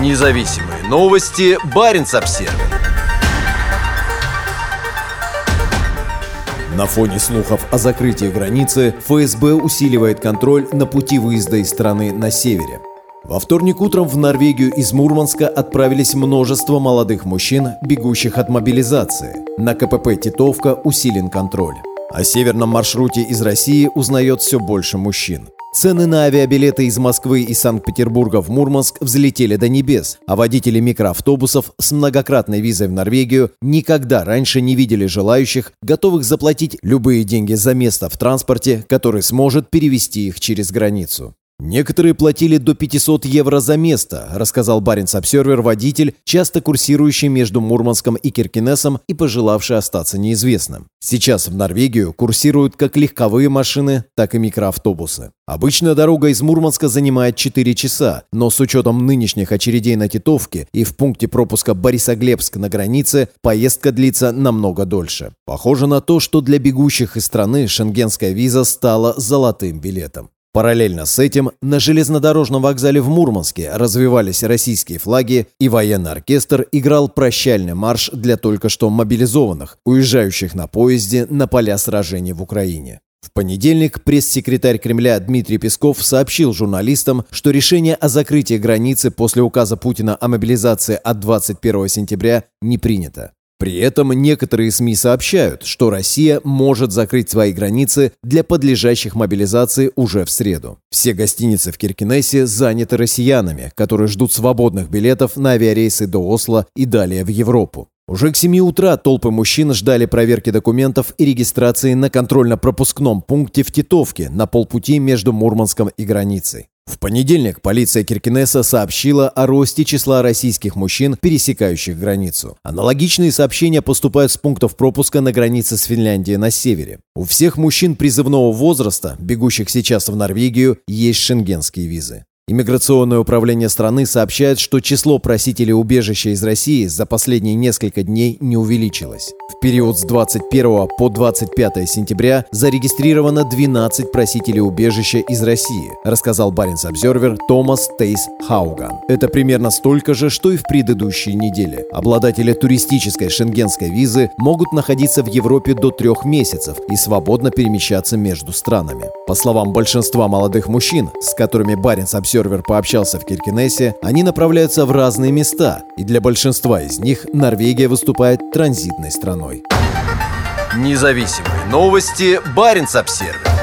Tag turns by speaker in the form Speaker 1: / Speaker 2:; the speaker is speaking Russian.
Speaker 1: Независимые новости. Барин обсерва
Speaker 2: На фоне слухов о закрытии границы ФСБ усиливает контроль на пути выезда из страны на севере. Во вторник утром в Норвегию из Мурманска отправились множество молодых мужчин, бегущих от мобилизации. На КПП «Титовка» усилен контроль. О северном маршруте из России узнает все больше мужчин. Цены на авиабилеты из Москвы и Санкт-Петербурга в Мурманск взлетели до небес, а водители микроавтобусов с многократной визой в Норвегию никогда раньше не видели желающих, готовых заплатить любые деньги за место в транспорте, который сможет перевести их через границу. Некоторые платили до 500 евро за место, рассказал Баренц Обсервер водитель, часто курсирующий между Мурманском и Киркинесом и пожелавший остаться неизвестным. Сейчас в Норвегию курсируют как легковые машины, так и микроавтобусы. Обычная дорога из Мурманска занимает 4 часа, но с учетом нынешних очередей на Титовке и в пункте пропуска Борисоглебск на границе поездка длится намного дольше. Похоже на то, что для бегущих из страны шенгенская виза стала золотым билетом. Параллельно с этим на железнодорожном вокзале в Мурманске развивались российские флаги, и военный оркестр играл прощальный марш для только что мобилизованных, уезжающих на поезде на поля сражений в Украине. В понедельник пресс-секретарь Кремля Дмитрий Песков сообщил журналистам, что решение о закрытии границы после указа Путина о мобилизации от 21 сентября не принято. При этом некоторые СМИ сообщают, что Россия может закрыть свои границы для подлежащих мобилизации уже в среду. Все гостиницы в Киркинессе заняты россиянами, которые ждут свободных билетов на авиарейсы до Осло и далее в Европу. Уже к 7 утра толпы мужчин ждали проверки документов и регистрации на контрольно-пропускном пункте в Титовке на полпути между Мурманском и границей. В понедельник полиция Киркинесса сообщила о росте числа российских мужчин, пересекающих границу. Аналогичные сообщения поступают с пунктов пропуска на границе с Финляндией на севере. У всех мужчин призывного возраста, бегущих сейчас в Норвегию, есть шенгенские визы. Иммиграционное управление страны сообщает, что число просителей убежища из России за последние несколько дней не увеличилось. В период с 21 по 25 сентября зарегистрировано 12 просителей убежища из России, рассказал Баренц Обзервер Томас Тейс Хауган. Это примерно столько же, что и в предыдущие недели. Обладатели туристической шенгенской визы могут находиться в Европе до трех месяцев и свободно перемещаться между странами. По словам большинства молодых мужчин, с которыми Баренц Обзервер Обсервер пообщался в Киркинессе, они направляются в разные места, и для большинства из них Норвегия выступает транзитной страной.
Speaker 1: Независимые новости. Баренц Обсервер.